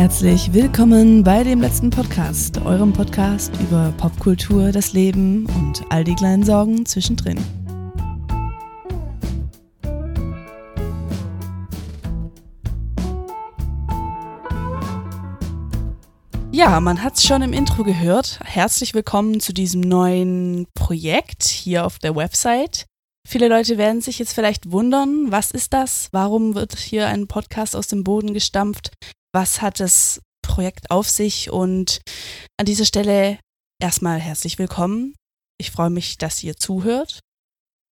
Herzlich willkommen bei dem letzten Podcast, eurem Podcast über Popkultur, das Leben und all die kleinen Sorgen zwischendrin. Ja, man hat es schon im Intro gehört. Herzlich willkommen zu diesem neuen Projekt hier auf der Website. Viele Leute werden sich jetzt vielleicht wundern, was ist das? Warum wird hier ein Podcast aus dem Boden gestampft? Was hat das Projekt auf sich? Und an dieser Stelle erstmal herzlich willkommen. Ich freue mich, dass ihr zuhört.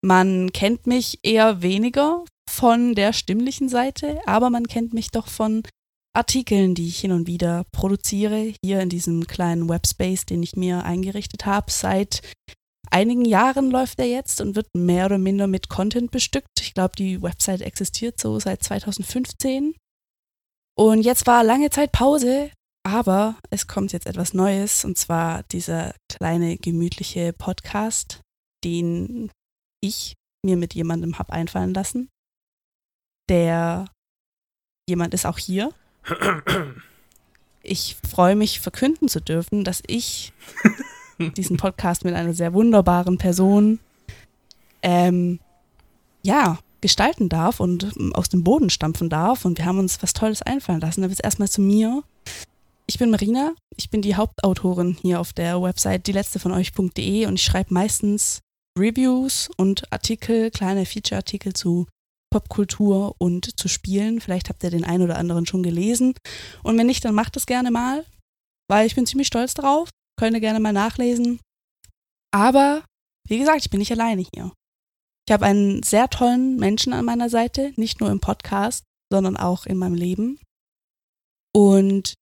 Man kennt mich eher weniger von der stimmlichen Seite, aber man kennt mich doch von Artikeln, die ich hin und wieder produziere, hier in diesem kleinen Webspace, den ich mir eingerichtet habe. Seit einigen Jahren läuft er jetzt und wird mehr oder minder mit Content bestückt. Ich glaube, die Website existiert so seit 2015. Und jetzt war lange Zeit Pause, aber es kommt jetzt etwas Neues und zwar dieser kleine gemütliche Podcast, den ich mir mit jemandem habe einfallen lassen. Der jemand ist auch hier. Ich freue mich, verkünden zu dürfen, dass ich diesen Podcast mit einer sehr wunderbaren Person ähm, ja, gestalten darf und aus dem Boden stampfen darf. Und wir haben uns was Tolles einfallen lassen. Aber jetzt erstmal zu mir. Ich bin Marina, ich bin die Hauptautorin hier auf der Website die letzte von euch.de und ich schreibe meistens Reviews und Artikel, kleine Feature-Artikel zu Popkultur und zu Spielen. Vielleicht habt ihr den einen oder anderen schon gelesen. Und wenn nicht, dann macht es gerne mal, weil ich bin ziemlich stolz darauf. Könnt ihr gerne mal nachlesen. Aber, wie gesagt, ich bin nicht alleine hier. Ich habe einen sehr tollen Menschen an meiner Seite, nicht nur im Podcast, sondern auch in meinem Leben. Und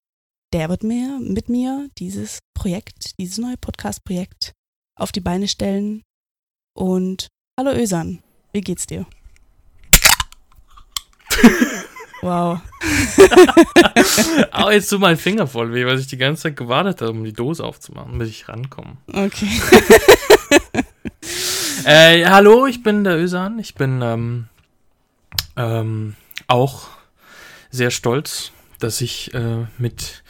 der wird mir mit mir dieses Projekt, dieses neue Podcast-Projekt auf die Beine stellen. Und hallo Ösan, wie geht's dir? Wow. Aber jetzt tut mein Finger voll weh, weil ich die ganze Zeit gewartet habe, um die Dose aufzumachen, bis ich rankomme. Okay. äh, hallo, ich bin der Ösan. Ich bin ähm, ähm, auch sehr stolz, dass ich äh, mit,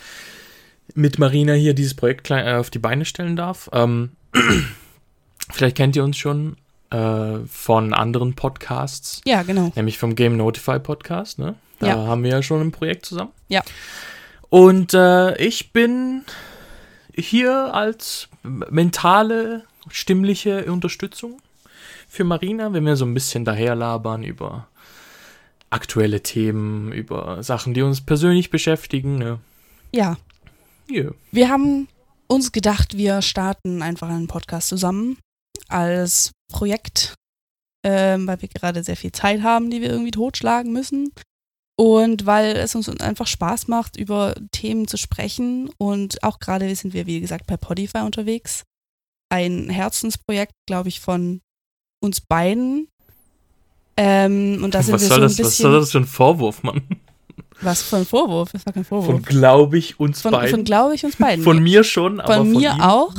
mit Marina hier dieses Projekt klein, äh, auf die Beine stellen darf. Ähm, vielleicht kennt ihr uns schon äh, von anderen Podcasts. Ja, genau. Nämlich vom Game Notify Podcast, ne? Da Ja. haben wir ja schon ein Projekt zusammen. Ja. Und äh, ich bin hier als mentale, stimmliche Unterstützung für Marina, wenn wir so ein bisschen daherlabern über aktuelle Themen, über Sachen, die uns persönlich beschäftigen. Ne? Ja, Yeah. wir haben uns gedacht, wir starten einfach einen Podcast zusammen als Projekt, ähm, weil wir gerade sehr viel Zeit haben, die wir irgendwie totschlagen müssen. Und weil es uns einfach Spaß macht, über Themen zu sprechen. Und auch gerade sind wir, wie gesagt, bei Podify unterwegs. Ein Herzensprojekt, glaube ich, von uns beiden. Ähm, und da sind Was wir soll, so ein das, bisschen. was soll das für ein Vorwurf, Mann? Was für ein Vorwurf? Das war kein Vorwurf. Von glaube ich uns Von, beiden. von glaube ich, uns beiden. Von mir schon, aber von von mir ihm. auch.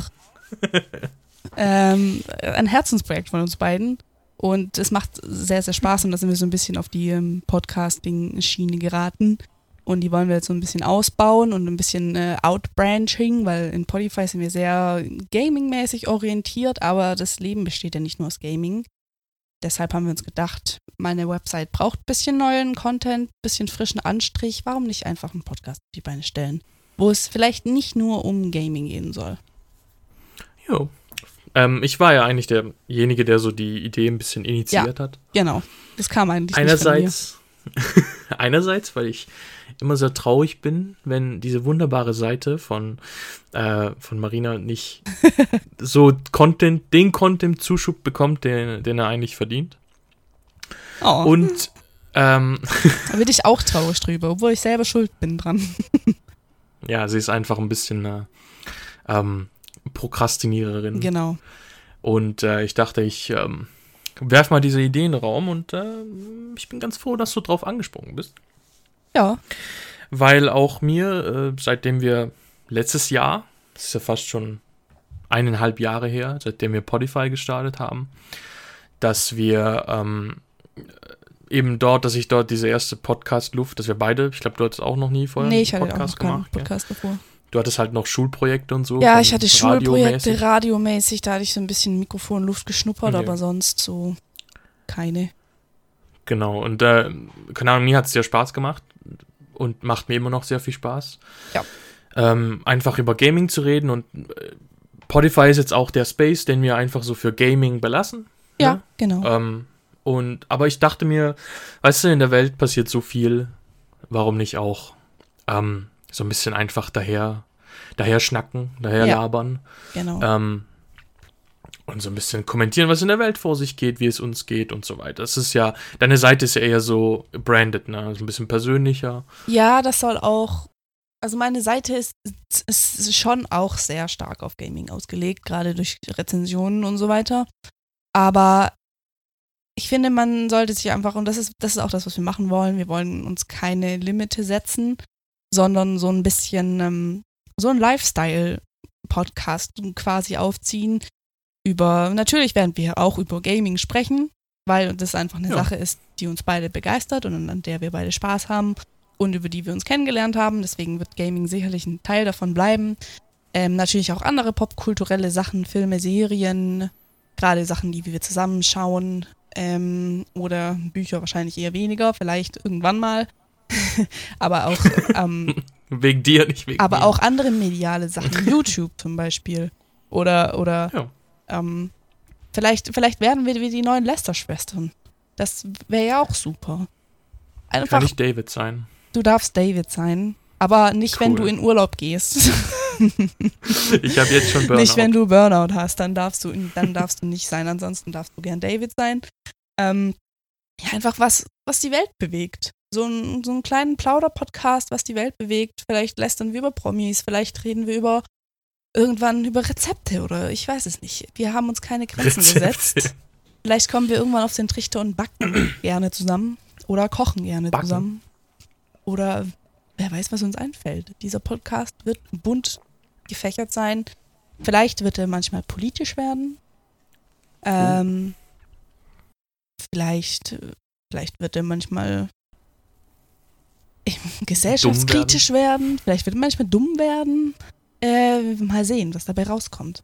ähm, ein Herzensprojekt von uns beiden. Und es macht sehr, sehr Spaß und da sind wir so ein bisschen auf die ähm, Podcasting-Schiene geraten. Und die wollen wir jetzt so ein bisschen ausbauen und ein bisschen äh, outbranching, weil in Podify sind wir sehr gaming-mäßig orientiert, aber das Leben besteht ja nicht nur aus Gaming. Deshalb haben wir uns gedacht, meine Website braucht ein bisschen neuen Content, ein bisschen frischen Anstrich. Warum nicht einfach einen Podcast auf die Beine stellen, wo es vielleicht nicht nur um Gaming gehen soll? Jo. Ähm, ich war ja eigentlich derjenige, der so die Idee ein bisschen initiiert hat. Genau, das kam eigentlich Einerseits, einerseits, weil ich immer sehr traurig bin, wenn diese wunderbare Seite von, äh, von Marina nicht so Content, den Content-Zuschub bekommt, den, den er eigentlich verdient. Oh, Und ähm, da bin ich auch traurig drüber, obwohl ich selber schuld bin dran. ja, sie ist einfach ein bisschen äh, ähm, Prokrastiniererin. genau. Und äh, ich dachte, ich ähm, werf mal diese Idee in den Raum und äh, ich bin ganz froh, dass du drauf angesprungen bist. Ja, Weil auch mir, äh, seitdem wir letztes Jahr, das ist ja fast schon eineinhalb Jahre her, seitdem wir Podify gestartet haben, dass wir ähm, eben dort, dass ich dort diese erste Podcast-Luft, dass wir beide, ich glaube, du hattest auch noch nie vorher Nee, ich hatte auch noch gemacht. ja. Podcast davor. Du hattest halt noch Schulprojekte und so. Ja, ich hatte. Schulprojekte, radiomäßig, da hatte ich so ein bisschen Mikrofonluft geschnuppert, Ja. aber sonst so keine. Genau, und äh, keine Ahnung, mir hat es sehr Spaß gemacht und macht mir immer noch sehr viel Spaß. Ja. Ähm, einfach über Gaming zu reden und äh, Spotify ist jetzt auch der Space, den wir einfach so für Gaming belassen. Ja, ne? genau. Ähm, und, aber ich dachte mir, weißt du, in der Welt passiert so viel, warum nicht auch ähm, so ein bisschen einfach daher, daher schnacken, daher Ja. labern genau. ähm, und so ein bisschen kommentieren, was in der Welt vor sich geht, wie es uns geht und so weiter. Das ist ja, deine Seite ist ja eher so branded, ne? So ein bisschen persönlicher. Ja, das soll auch. Also meine Seite ist, ist schon auch sehr stark auf Gaming ausgelegt, gerade durch Rezensionen und so weiter. Aber ich finde, man sollte sich einfach, und das ist, das ist auch das, was wir machen wollen, wir wollen uns keine Limite setzen, sondern so ein bisschen ähm, so ein Lifestyle-Podcast quasi aufziehen. Über, natürlich werden wir auch über Gaming sprechen, weil das einfach eine Ja. Sache ist, die uns beide begeistert und an der wir beide Spaß haben und über die wir uns kennengelernt haben. Deswegen wird Gaming sicherlich ein Teil davon bleiben. Ähm, natürlich auch andere popkulturelle Sachen, Filme, Serien, gerade Sachen, die wir zusammen schauen ähm, oder Bücher wahrscheinlich eher weniger, vielleicht irgendwann mal. aber auch, ähm, Wegen dir, nicht wegen aber mir. auch andere mediale Sachen, YouTube zum Beispiel oder oder Ja. Ähm, vielleicht vielleicht werden wir wie die neuen Lester-Schwestern. Das wäre ja auch super. Einfach Kann ich David sein. Du darfst David sein, aber nicht, wenn Cool. du in Urlaub gehst. Ich habe jetzt schon Burnout. nicht, wenn du Burnout hast, dann darfst du, dann darfst du nicht sein. Ansonsten darfst du gern David sein. Ähm, ja, einfach was, was die Welt bewegt. So, ein, so einen kleinen Plauder-Podcast, was die Welt bewegt. Vielleicht lästern wir über Promis, vielleicht reden wir über irgendwann über Rezepte oder ich weiß es nicht. Wir haben uns keine Grenzen gesetzt. Vielleicht kommen wir irgendwann auf den Trichter und backen gerne zusammen oder kochen gerne Backen? zusammen. Oder wer weiß, was uns einfällt. Dieser Podcast wird bunt gefächert sein. Vielleicht wird er manchmal politisch werden. Ähm, vielleicht, vielleicht wird er manchmal gesellschaftskritisch werden. Vielleicht wird er manchmal dumm werden. Äh, mal sehen, was dabei rauskommt.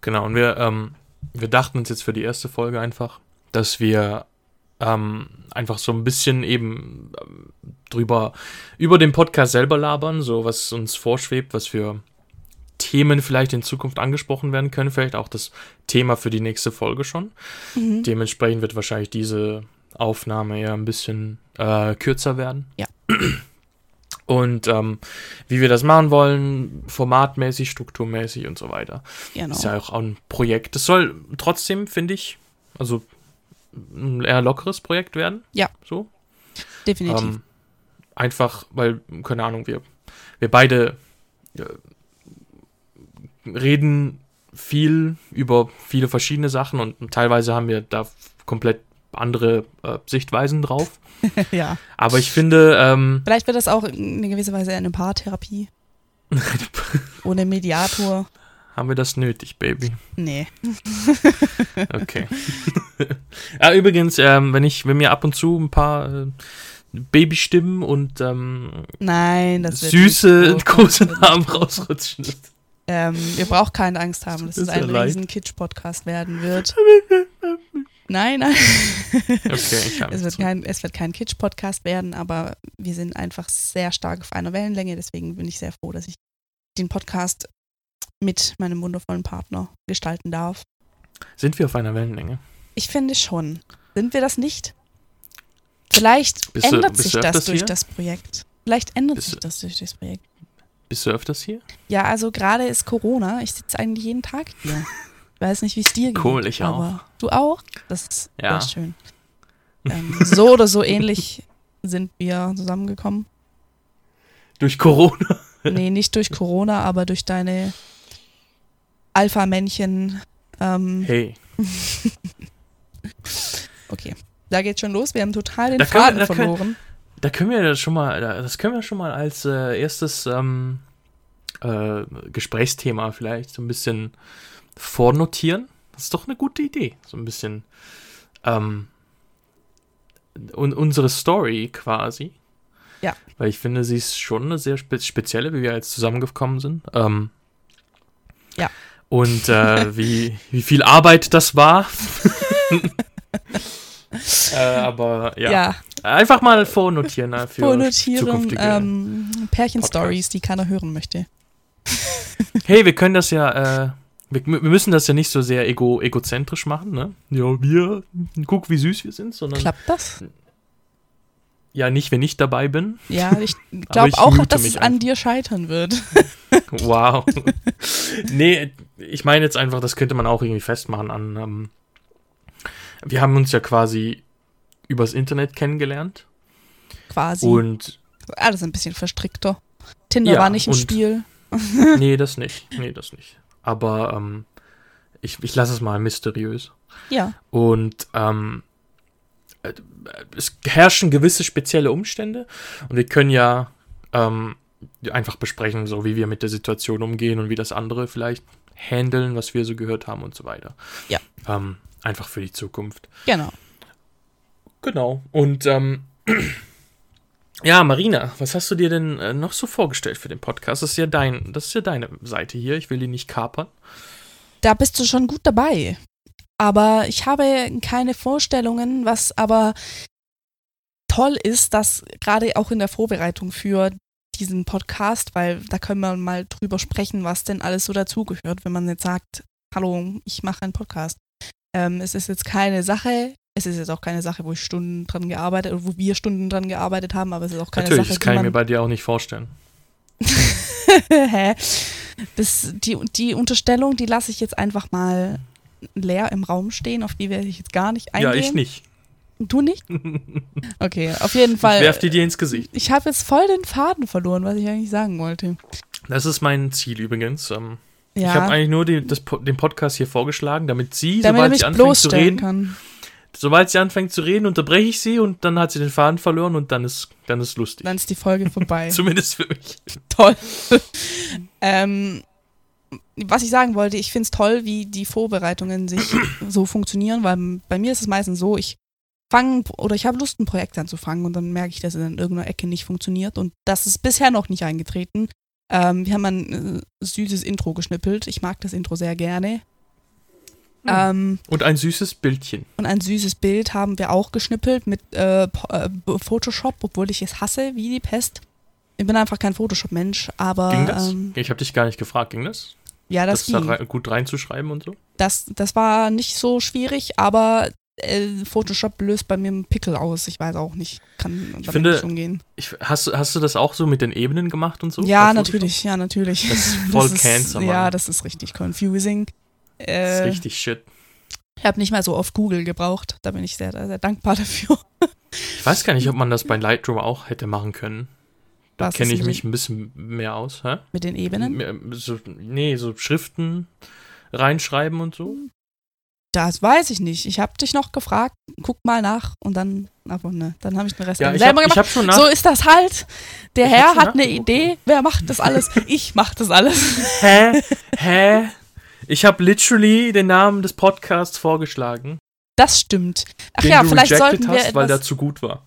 Genau, und wir, ähm, wir dachten uns jetzt für die erste Folge einfach, dass wir ähm, einfach so ein bisschen eben ähm, drüber, über den Podcast selber labern, so was uns vorschwebt, was für Themen vielleicht in Zukunft angesprochen werden können, vielleicht auch das Thema für die nächste Folge schon. Mhm. Dementsprechend wird wahrscheinlich diese Aufnahme eher ein bisschen äh, kürzer werden. Ja. Und ähm, wie wir das machen wollen, formatmäßig, strukturmäßig und so weiter. Genau. Ist ja auch ein Projekt. Das soll trotzdem, finde ich, also ein eher lockeres Projekt werden. Ja. So. Definitiv. Ähm, einfach, weil, keine Ahnung, wir, wir beide äh, reden viel über viele verschiedene Sachen und teilweise haben wir da komplett andere äh, Sichtweisen drauf. ja. Aber ich finde, ähm, Vielleicht wird das auch in gewisser Weise eine Paartherapie. Ohne Mediator. haben wir das nötig, Baby. Nee. Okay. ja, übrigens, ähm, wenn ich, wenn mir ab und zu ein paar äh, Babystimmen und ähm, Nein, das wird süße große Namen rausrutschen. Ähm, ihr braucht keine Angst haben, dass Das es ein riesen Kitsch-Podcast werden wird. Nein, nein. Okay, ich Es wird kein, es wird kein Kitsch-Podcast werden, aber wir sind einfach sehr stark auf einer Wellenlänge. Deswegen bin ich sehr froh, dass ich den Podcast mit meinem wundervollen Partner gestalten darf. Sind wir auf einer Wellenlänge? Ich finde schon. Sind wir das nicht? Vielleicht Bist du- ändert bist sich du das durch hier? das Projekt. Vielleicht ändert Bist sich du- das durch das Projekt. Bist du öfters hier? Ja, also gerade ist Corona. Ich sitze eigentlich jeden Tag hier. Weiß nicht, wie es dir geht. Cool, ich auch. aber Du auch? Das ist Ja. sehr schön. Ähm, so oder so ähnlich sind wir zusammengekommen. Durch Corona? Nee, nicht durch Corona, aber durch deine Alpha-Männchen. Ähm, Hey. okay, da geht's schon los. Wir haben total den Da können wir- Faden da können- verloren. Da können wir das schon mal, das können wir schon mal als äh, erstes ähm, äh, Gesprächsthema vielleicht so ein bisschen vornotieren. Das ist doch eine gute Idee. So ein bisschen ähm, un unsere Story quasi. Ja. Weil ich finde, sie ist schon eine sehr spe spezielle, wie wir jetzt zusammengekommen sind. Ähm, Ja. Und äh, wie, wie viel Arbeit das war. äh, aber ja. Ja, Einfach mal vornotieren ne, für vornotieren, ähm, Pärchen-Stories, die keiner hören möchte. Hey, wir können das ja, äh, wir, wir müssen das ja nicht so sehr ego, egozentrisch machen, ne? Ja, wir, guck, wie süß wir sind, sondern Klappt das? ja, nicht, wenn ich dabei bin. Ja, ich glaube auch, dass es an einfach. dir scheitern wird. Wow. nee, ich meine jetzt einfach, das könnte man auch irgendwie festmachen an. Ähm, wir haben uns ja quasi übers Internet kennengelernt Quasi. und Alles ein bisschen verstrickter. Tinder Ja, war nicht im Spiel. nee, das nicht. Nee, das nicht. Aber ähm, ich, ich lasse es mal mysteriös. Ja. Und ähm, äh, es herrschen gewisse spezielle Umstände und wir können ja ähm, einfach besprechen, so wie wir mit der Situation umgehen und wie das andere vielleicht handeln, was wir so gehört haben und so weiter. Ja. Ähm, einfach für die Zukunft. Genau. Genau. Und ähm, ja, Marina, was hast du dir denn äh, noch so vorgestellt für den Podcast? Das ist ja dein, das ist ja deine Seite hier. Ich will die nicht kapern. Da bist du schon gut dabei. Aber ich habe keine Vorstellungen, was aber toll ist, dass gerade auch in der Vorbereitung für diesen Podcast, weil da können wir mal drüber sprechen, was denn alles so dazugehört, wenn man jetzt sagt, hallo, ich mache einen Podcast. Ähm, es ist jetzt keine Sache, es ist jetzt auch keine Sache, wo ich Stunden dran gearbeitet oder wo wir Stunden dran gearbeitet haben, aber es ist auch keine Natürlich, Sache, das kann ich mir bei dir auch nicht vorstellen. Hä? Das, die, die Unterstellung, die lasse ich jetzt einfach mal leer im Raum stehen, auf die werde ich jetzt gar nicht eingehen. Ja, ich nicht. Du nicht? Okay, auf jeden Ich Fall. werf die dir ins Gesicht. Ich habe jetzt voll den Faden verloren, was ich eigentlich sagen wollte. Das ist mein Ziel übrigens. Ähm, Ja, Ich habe eigentlich nur die, das, den Podcast hier vorgeschlagen, damit sie, damit sobald sie anfängt zu reden, kann. Sobald sie anfängt zu reden, unterbreche ich sie und dann hat sie den Faden verloren und dann ist, dann ist lustig. Dann ist die Folge vorbei. Zumindest für mich. toll. ähm, was ich sagen wollte, ich finde es toll, wie die Vorbereitungen sich so funktionieren, weil bei mir ist es meistens so, ich fange oder ich habe Lust, ein Projekt anzufangen und dann merke ich, dass es in irgendeiner Ecke nicht funktioniert und das ist bisher noch nicht eingetreten. Ähm, wir haben ein äh, süßes Intro geschnippelt. Ich mag das Intro sehr gerne. Ähm, Und ein süßes Bildchen. und ein süßes Bild haben wir auch geschnippelt mit äh, äh, Photoshop, obwohl ich es hasse wie die Pest. Ich bin einfach kein Photoshop-Mensch, aber Ging das? Ähm, ich habe dich gar nicht gefragt, ging das? ja, das, das da ging. rei gut reinzuschreiben und so? Das, das war nicht so schwierig, aber äh, Photoshop löst bei mir einen Pickel aus. Ich weiß auch nicht. Kann damit finde- nicht umgehen. Ich, hast, du- hast du das auch so mit den Ebenen gemacht und so? ja, natürlich, ja, natürlich. Das ist voll Cancer, Mann. Ja, das ist richtig confusing. Das Äh, ist richtig shit. ich habe nicht mal so oft Google gebraucht. Da bin ich sehr, sehr dankbar dafür. Ich weiß gar nicht, ob man das bei Lightroom auch hätte machen können. Da kenne ich mich ein bisschen mehr aus. Hä? Mit den Ebenen. So, nee, so Schriften reinschreiben und so. Das weiß ich nicht. Ich habe dich noch gefragt. Guck mal nach und dann, aber ne, dann habe ich den Rest Ja, selber gemacht. hab schon nach. so ist das halt. Der Herr hat eine. Idee. Wer macht das alles? Ich mache das alles. Hä? Hä? Ich habe literally den Namen des Podcasts vorgeschlagen, Das stimmt. Ach ja, du vielleicht sollten wir hast, weil etwas, der zu gut war.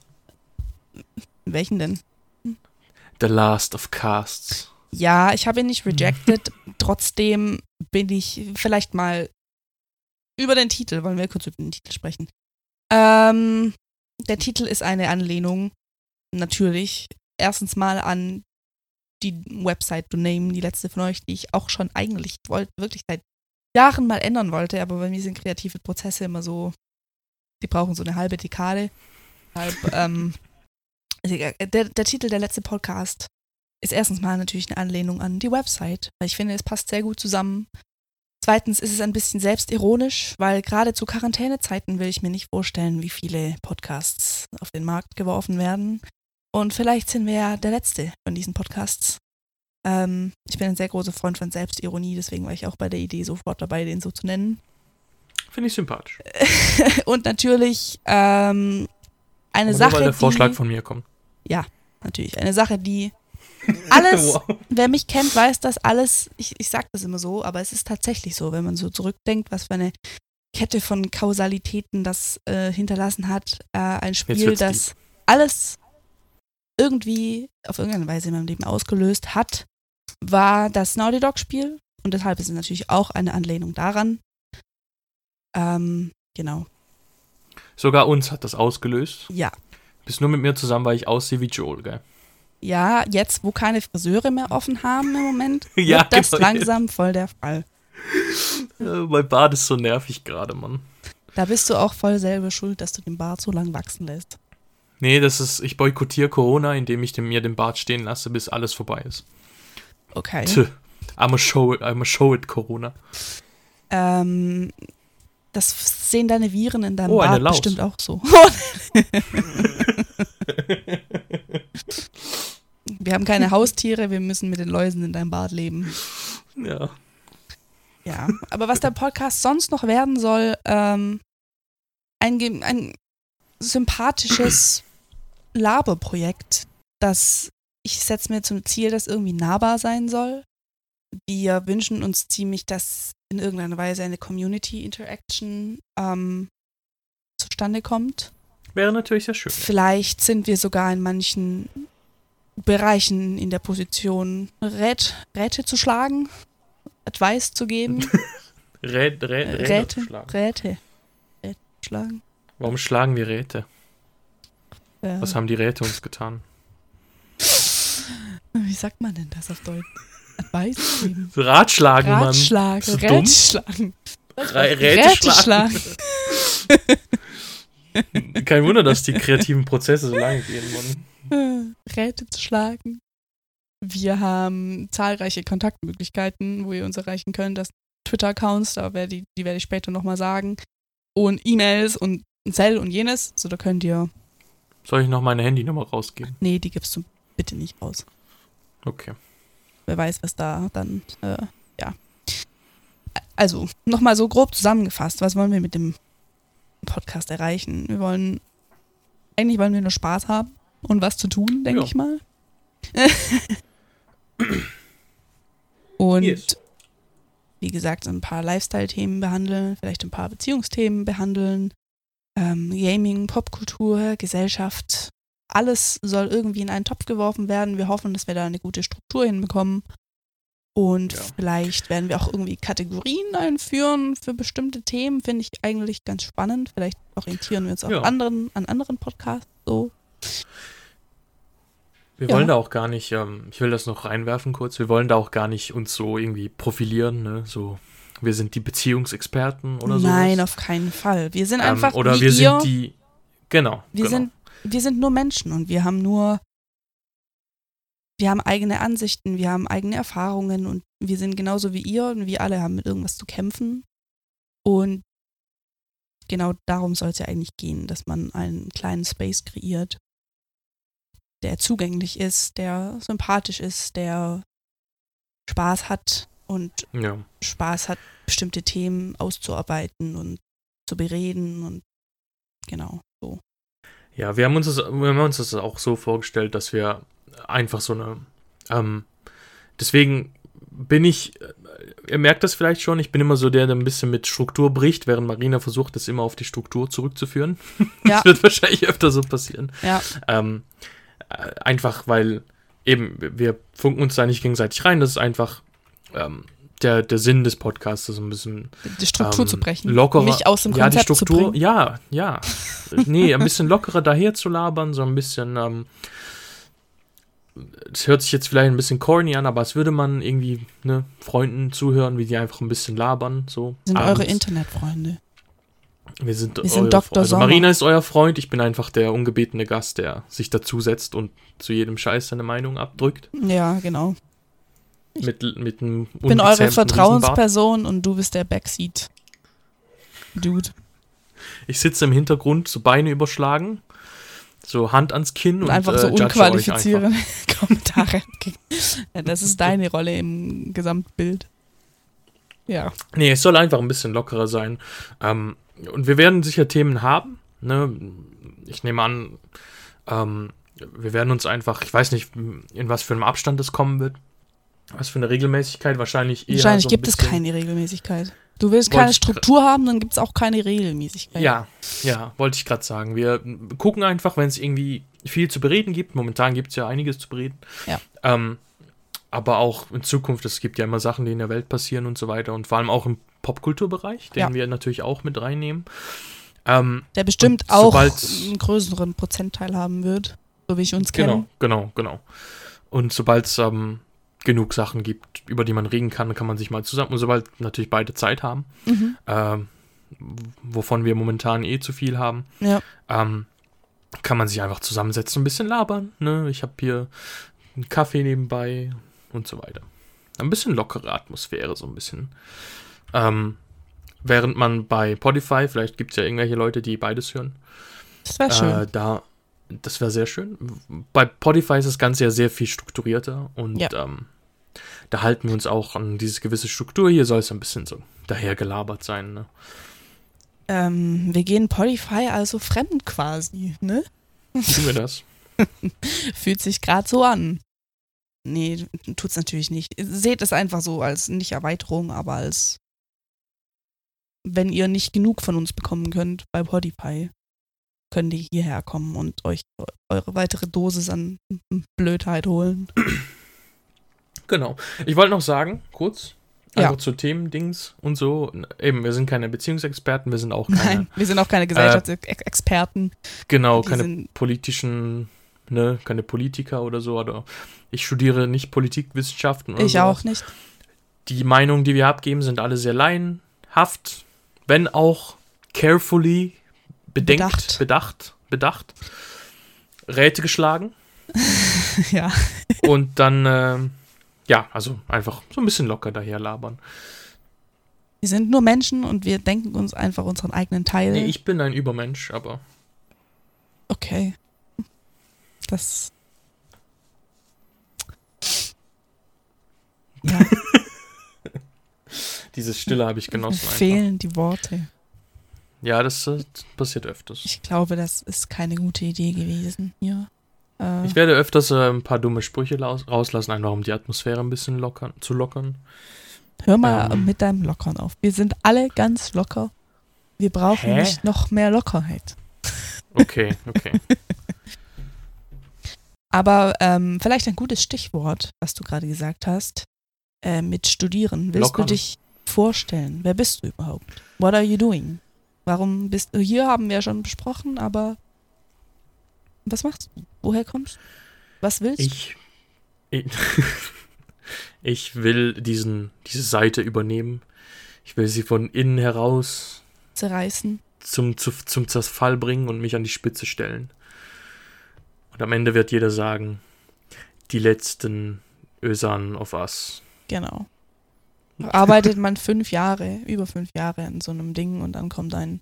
Welchen denn? The Last of Casts. Ja, ich habe ihn nicht rejected. Trotzdem bin ich vielleicht mal über den Titel. Wollen wir kurz über den Titel sprechen? Ähm, der Titel ist eine Anlehnung, natürlich, erstens mal an die Website Domain, die letzte von euch, die ich auch schon eigentlich wollte, wirklich seit Jahren mal ändern wollte, aber bei mir sind kreative Prozesse immer so, die brauchen so eine halbe Dekade. Deshalb, ähm, ist egal. der, der Titel der letzte Podcast ist erstens mal natürlich eine Anlehnung an die Website, weil ich finde, es passt sehr gut zusammen. Zweitens ist es ein bisschen selbstironisch, weil gerade zu Quarantänezeiten will ich mir nicht vorstellen, wie viele Podcasts auf den Markt geworfen werden. Und vielleicht sind wir ja der letzte von diesen Podcasts. Ähm, ich bin ein sehr großer Freund von Selbstironie, deswegen war ich auch bei der Idee sofort dabei, den so zu nennen. Finde ich sympathisch. Und natürlich ähm, eine Aber Sache, weil der Vorschlag die, von mir kommt. natürlich, eine Sache, die alles Wow. wer mich kennt, weiß, dass alles, ich, ich sag das immer so, aber es ist tatsächlich so, wenn man so zurückdenkt, was für eine Kette von Kausalitäten das äh, hinterlassen hat. Äh, ein Spiel, das alles irgendwie auf irgendeine Weise in meinem Leben ausgelöst hat, war das Naughty Dog Spiel. Und deshalb ist es natürlich auch eine Anlehnung daran. Ähm, genau. Sogar uns hat das ausgelöst. Ja. Bist nur mit mir zusammen, weil ich aussehe wie Joel, gell? Ja, jetzt, wo keine Friseure mehr offen haben im Moment, Ja, wird das genau. langsam voll der Fall. Äh, mein Bart ist so nervig gerade, Mann. Da bist du auch voll selber schuld, dass du den Bart so lang wachsen lässt. Nee, das ist, ich boykottiere Corona, indem ich mir den Bart stehen lasse, bis alles vorbei ist. Okay. Tch, I'm a show it, I'm a show it, Corona. Ähm, das sehen deine Viren in deinem Oh, Bart bestimmt auch so. wir haben keine Haustiere, wir müssen mit den Läusen in deinem Bart leben. Ja. Ja, aber was der Podcast sonst noch werden soll, ähm, ein, ein sympathisches Laberprojekt, das ich setze mir zum Ziel, das irgendwie nahbar sein soll. Wir wünschen uns ziemlich, dass in irgendeiner Weise eine Community Interaction ähm, zustande kommt. Wäre natürlich sehr schön. Vielleicht sind wir sogar in manchen Bereichen in der Position, Rät, Räte zu schlagen, Advice zu geben. Rät, Rät, Räte, schlagen. Räte. Räte schlagen. Warum schlagen wir Räte? Äh, Was haben die Räte uns getan? wie sagt man denn das auf Deutsch? Advice geben. Ratschlagen, Mann. Ratschlagen. Bist du dumm? Rätschlagen. Rä- Räte schlagen. Kein Wunder, dass die kreativen Prozesse so lange gehen, Mann. Räte zu schlagen. Wir haben zahlreiche Kontaktmöglichkeiten, wo ihr uns erreichen könnt. Das Twitter-Accounts, da werde ich, die werde ich später nochmal sagen. Und E-Mails und Zell und jenes. So, da könnt ihr. Soll ich noch meine Handynummer rausgeben? Nee, die gibst du bitte nicht raus. Okay. Wer weiß, was da dann, äh, ja. Also, nochmal so grob zusammengefasst, was wollen wir mit dem Podcast erreichen? Wir wollen, eigentlich wollen wir nur Spaß haben und was zu tun, denke Ja. ich mal. und Yes. wie gesagt, ein paar Lifestyle-Themen behandeln, vielleicht ein paar Beziehungsthemen behandeln, ähm, Gaming, Popkultur, Gesellschaft. Alles soll irgendwie in einen Topf geworfen werden. Wir hoffen, dass wir da eine gute Struktur hinbekommen. Und Ja. vielleicht werden wir auch irgendwie Kategorien einführen für bestimmte Themen. Finde ich eigentlich ganz spannend. Vielleicht orientieren wir uns auch Ja. anderen, an anderen Podcasts so. Wir Ja. wollen da auch gar nicht, ähm, ich will das noch reinwerfen kurz, wir wollen da auch gar nicht uns so irgendwie profilieren, ne? So, wir sind die Beziehungsexperten oder so. Nein, auf keinen Fall. Wir sind einfach ähm, Oder wir ihr. sind die, genau. Wir genau. sind, wir sind nur Menschen und wir haben nur, wir haben eigene Ansichten, wir haben eigene Erfahrungen und wir sind genauso wie ihr und wir alle haben mit irgendwas zu kämpfen. Und genau darum soll es ja eigentlich gehen, dass man einen kleinen Space kreiert, der zugänglich ist, der sympathisch ist, der Spaß hat und ja. Spaß hat, bestimmte Themen auszuarbeiten und zu bereden und genau so. Ja, wir haben uns das, wir haben uns das auch so vorgestellt, dass wir einfach so eine, ähm, deswegen bin ich, äh, ihr merkt das vielleicht schon, ich bin immer so der, der ein bisschen mit Struktur bricht, während Marina versucht, das immer auf die Struktur zurückzuführen. Ja. Das wird wahrscheinlich öfter so passieren. Ja, Ähm, äh, einfach weil eben, wir funken uns da nicht gegenseitig rein, das ist einfach ähm, der, der Sinn des Podcasts, so ein bisschen die Struktur ähm, zu brechen. Lockerer, Mich aus dem ja, die Konzept zu Struktur, bringen. ja, ja. Nee, ein bisschen lockerer daher zu labern, so ein bisschen, ähm, es hört sich jetzt vielleicht ein bisschen corny an, aber es würde man irgendwie, ne, Freunden zuhören, wie die einfach ein bisschen labern, so. sind abends. eure Internetfreunde. Wir sind, Wir sind Dr. Also Sommer. Marina ist euer Freund, ich bin einfach der ungebetene Gast, der sich dazusetzt und zu jedem Scheiß seine Meinung abdrückt. Ja, genau. Ich Mit, mit einem Ich bin eure. Vertrauensperson und du bist der Backseat. Dude. Ich sitze im Hintergrund, so Beine überschlagen, so Hand ans Kinn Und und, einfach äh, so unqualifizierende Kommentare. das ist deine Rolle im Gesamtbild. Ja. Nee, es soll einfach ein bisschen lockerer sein. Ähm, und wir werden sicher Themen haben. Ne? Ich nehme an, ähm, wir werden uns einfach, ich weiß nicht, in was für einem Abstand es kommen wird. Was für eine Regelmäßigkeit, wahrscheinlich eher Wahrscheinlich so ein gibt es keine Regelmäßigkeit. Du willst keine Struktur haben, dann gibt es auch keine Regelmäßigkeit. Ja, ja, wollte ich gerade sagen. Wir gucken einfach, wenn es irgendwie viel zu bereden gibt. Momentan gibt es ja einiges zu bereden. Ja. Ähm, aber auch in Zukunft, es gibt ja immer Sachen, die in der Welt passieren und so weiter. Und vor allem auch im Popkulturbereich, den Ja. wir natürlich auch mit reinnehmen. Ähm, Der bestimmt auch einen größeren Prozentteil haben wird, so wie ich uns genau, kenne. genau, genau. Und sobald es ähm, genug Sachen gibt, über die man reden kann, kann man sich mal zusammen. Und sobald natürlich beide Zeit haben, Mhm. ähm, wovon wir momentan eh zu viel haben, Ja. ähm, kann man sich einfach zusammensetzen, ein bisschen labern. Ne? Ich habe hier einen Kaffee nebenbei und so weiter. Ein bisschen lockere Atmosphäre, so ein bisschen. Ähm, während man bei Podify, vielleicht gibt es ja irgendwelche Leute, die beides hören, Das wäre schön. äh, da, das wäre sehr schön. Bei Podify ist das Ganze ja sehr viel strukturierter und Ja. ähm, da halten wir uns auch an diese gewisse Struktur. Hier soll es ein bisschen so dahergelabert sein. Ne? Ähm, wir gehen Podify also fremd quasi, ne? Tun wir das? Fühlt sich gerade so an. Nee, tut's natürlich nicht. Seht es einfach so als nicht Erweiterung, aber als wenn ihr nicht genug von uns bekommen könnt bei Podify, könnt ihr hierher kommen und euch eure weitere Dosis an Blödheit holen. Genau. Ich wollte noch sagen, kurz, einfach Ja. zu Themen-Dings und so. Eben, wir sind keine Beziehungsexperten, wir sind auch keine, Nein, wir sind auch keine Gesellschaftsexperten. genau, Die keine politischen, ne, keine Politiker oder so. Oder ich studiere nicht Politikwissenschaften oder Ich sowas. auch nicht. Die Meinungen, die wir abgeben, sind alle sehr laienhaft, wenn auch carefully bedenkt, Bedacht. bedacht, bedacht, Räte geschlagen ja. und dann, ähm, ja, also einfach so ein bisschen locker daher labern. Wir sind nur Menschen und wir denken uns einfach unseren eigenen Teil. Nee, ich bin ein Übermensch, aber Okay. Das. Ja, diese Stille habe ich genossen. Einfach. fehlen die Worte. Ja, das, äh, passiert öfters. Ich glaube, das ist keine gute Idee gewesen hier. Äh, Ich werde öfters äh, ein paar dumme Sprüche rauslassen, einfach um die Atmosphäre ein bisschen lockern, zu lockern. hör mal ähm. mit deinem Lockern auf. Wir sind alle ganz locker. Wir brauchen Hä? nicht noch mehr Lockerheit. Okay, okay. Aber ähm, vielleicht ein gutes Stichwort, was du gerade gesagt hast, äh, mit Studieren. Willst Lockern. du dich vorstellen? Wer bist du überhaupt? What are you doing? Warum bist du hier? Haben wir ja schon besprochen, aber was machst du? Woher kommst du? Was willst du? Ich, ich, ich will diesen, diese Seite übernehmen. Ich will sie von innen heraus Zerreißen? zum, zu, zum Zerfall bringen und mich an die Spitze stellen. Und am Ende wird jeder sagen, die letzten Ösan of Us. Genau. Arbeitet man fünf Jahre, über fünf Jahre an so einem Ding und dann kommt ein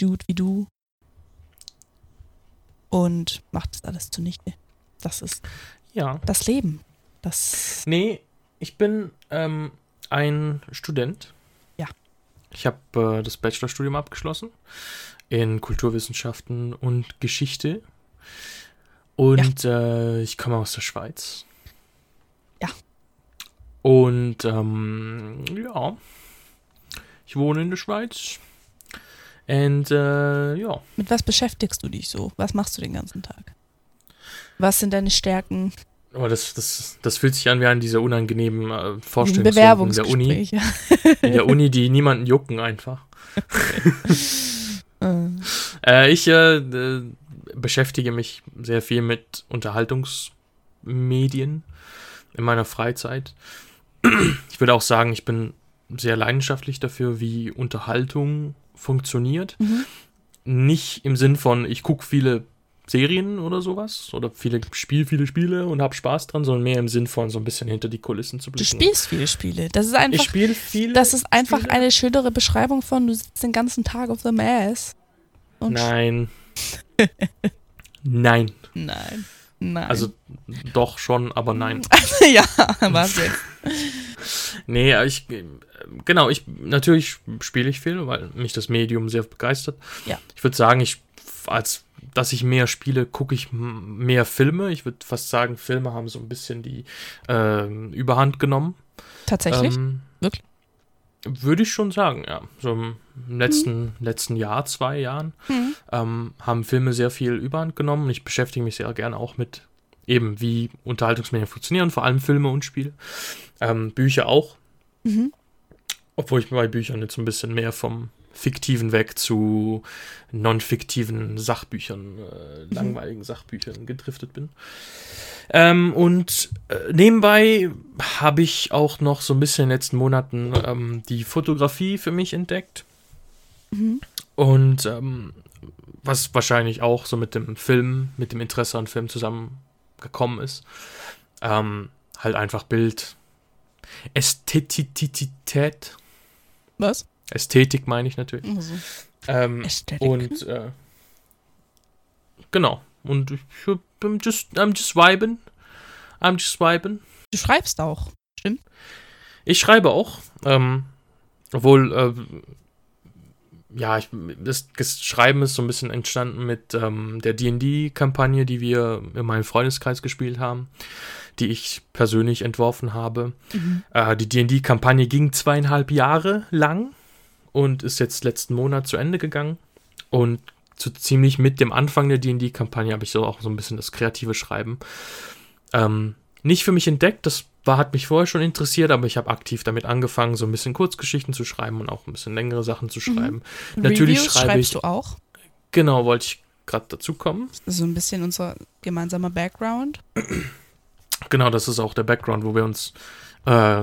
Dude wie du und macht das alles zunichte. Das ist Ja. das Leben. Das Nee, ich bin ähm, ein Student. Ja. Ich habe äh, das Bachelorstudium abgeschlossen in Kulturwissenschaften und Geschichte. Und äh, ich komme aus der Schweiz. Ja. Und ähm, ja, ich wohne in der Schweiz. Und äh, ja, Mit was beschäftigst du dich so? Was machst du den ganzen Tag? Was sind deine Stärken? aber das, das, das fühlt sich an wie an dieser unangenehmen äh, Ein Vorstellungsrunden der Uni. Bewerbungsgespräch. In der Uni, die niemanden jucken einfach. Äh, Äh, ich äh, äh, beschäftige mich sehr viel mit Unterhaltungsmedien in meiner Freizeit. Ich würde auch sagen, ich bin sehr leidenschaftlich dafür, wie Unterhaltung funktioniert. mhm. Nicht im Sinn von, ich gucke viele Serien oder sowas oder viele spiele viele Spiele und habe Spaß dran, sondern mehr im Sinn von so ein bisschen hinter die Kulissen zu Du blicken. spielst viele Spiele. Das ist ich einfach, spiele viele. das ist einfach Spiele. eine schönere Beschreibung von, du sitzt den ganzen Tag auf dem Ass. Und Nein. Nein. Nein. Nein. Also doch schon, aber nein. ja, was jetzt? Nee, ich äh, genau, ich natürlich spiele ich viel, weil mich das Medium sehr begeistert. Ja. Ich würde sagen, ich als dass ich mehr spiele, gucke ich mehr Filme. Ich würde fast sagen, Filme haben so ein bisschen die ähm, Überhand genommen. Tatsächlich? Ähm, Wirklich? Würde ich schon sagen, ja. So im letzten, mhm. letzten Jahr, zwei Jahren, mhm. ähm, haben Filme sehr viel Überhand genommen. Ich beschäftige mich sehr gerne auch mit eben, wie Unterhaltungsmedien funktionieren, vor allem Filme und Spiele. Ähm, Bücher auch. Mhm. Obwohl ich bei Büchern jetzt ein bisschen mehr vom fiktiven weg zu non-fiktiven Sachbüchern, äh, mhm. langweiligen Sachbüchern gedriftet bin. Ähm, und äh, nebenbei habe ich auch noch so ein bisschen in den letzten Monaten ähm, die Fotografie für mich entdeckt. Mhm. Und ähm, was wahrscheinlich auch so mit dem Film, mit dem Interesse an Film zusammengekommen ist. Ähm, halt einfach Bild. Ästhetizität. Was? Ästhetik meine ich natürlich. Also. Ähm, Ästhetik. Und äh, genau. Und ich bin just, I'm just vibing. I'm just vibing. Du schreibst auch, stimmt? Ich schreibe auch. Ähm, obwohl, äh, ja, ich, das, das, Schreiben ist so ein bisschen entstanden mit ähm, der DD-Kampagne, die wir in meinem Freundeskreis gespielt haben, die ich persönlich entworfen habe. Mhm. Äh, die DD-Kampagne ging zweieinhalb Jahre lang und ist jetzt letzten Monat zu Ende gegangen. Und so ziemlich mit dem Anfang der DD-Kampagne habe ich so auch so ein bisschen das kreative Schreiben ähm, nicht für mich entdeckt. Das war, hat mich vorher schon interessiert, aber ich habe aktiv damit angefangen, so ein bisschen Kurzgeschichten zu schreiben und auch ein bisschen längere Sachen zu mhm. schreiben. Mhm. Natürlich Reviews schreibe schreibst ich. du auch? Genau, wollte ich gerade dazu kommen. So ein bisschen unser gemeinsamer Background. Genau, das ist auch der Background, wo wir uns äh,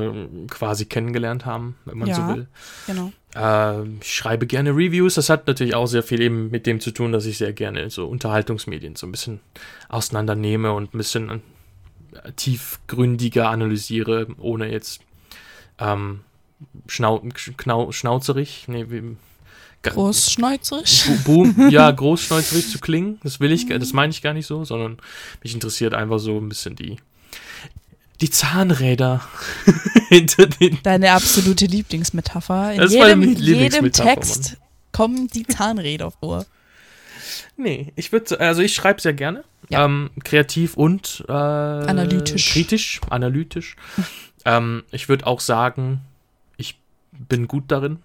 quasi kennengelernt haben, wenn man ja, so will. Genau. Äh, ich schreibe gerne Reviews. Das hat natürlich auch sehr viel eben mit dem zu tun, dass ich sehr gerne so Unterhaltungsmedien so ein bisschen auseinandernehme und ein bisschen äh, tiefgründiger analysiere, ohne jetzt ähm, schnau knau schnauzerig, nee, wie, Großschneuzerig? Boom, ja, großschneuzerig zu klingen. Das will ich, das meine ich gar nicht so, sondern mich interessiert einfach so ein bisschen die die Zahnräder hinter den. Deine absolute Lieblingsmetapher. In das jedem, jedem Text Mann. kommen die Zahnräder vor. Nee, ich würde, also ich schreibe sehr gerne. Ja. Ähm, kreativ und äh, analytisch. Kritisch, analytisch. ähm, ich würde auch sagen, ich bin gut darin.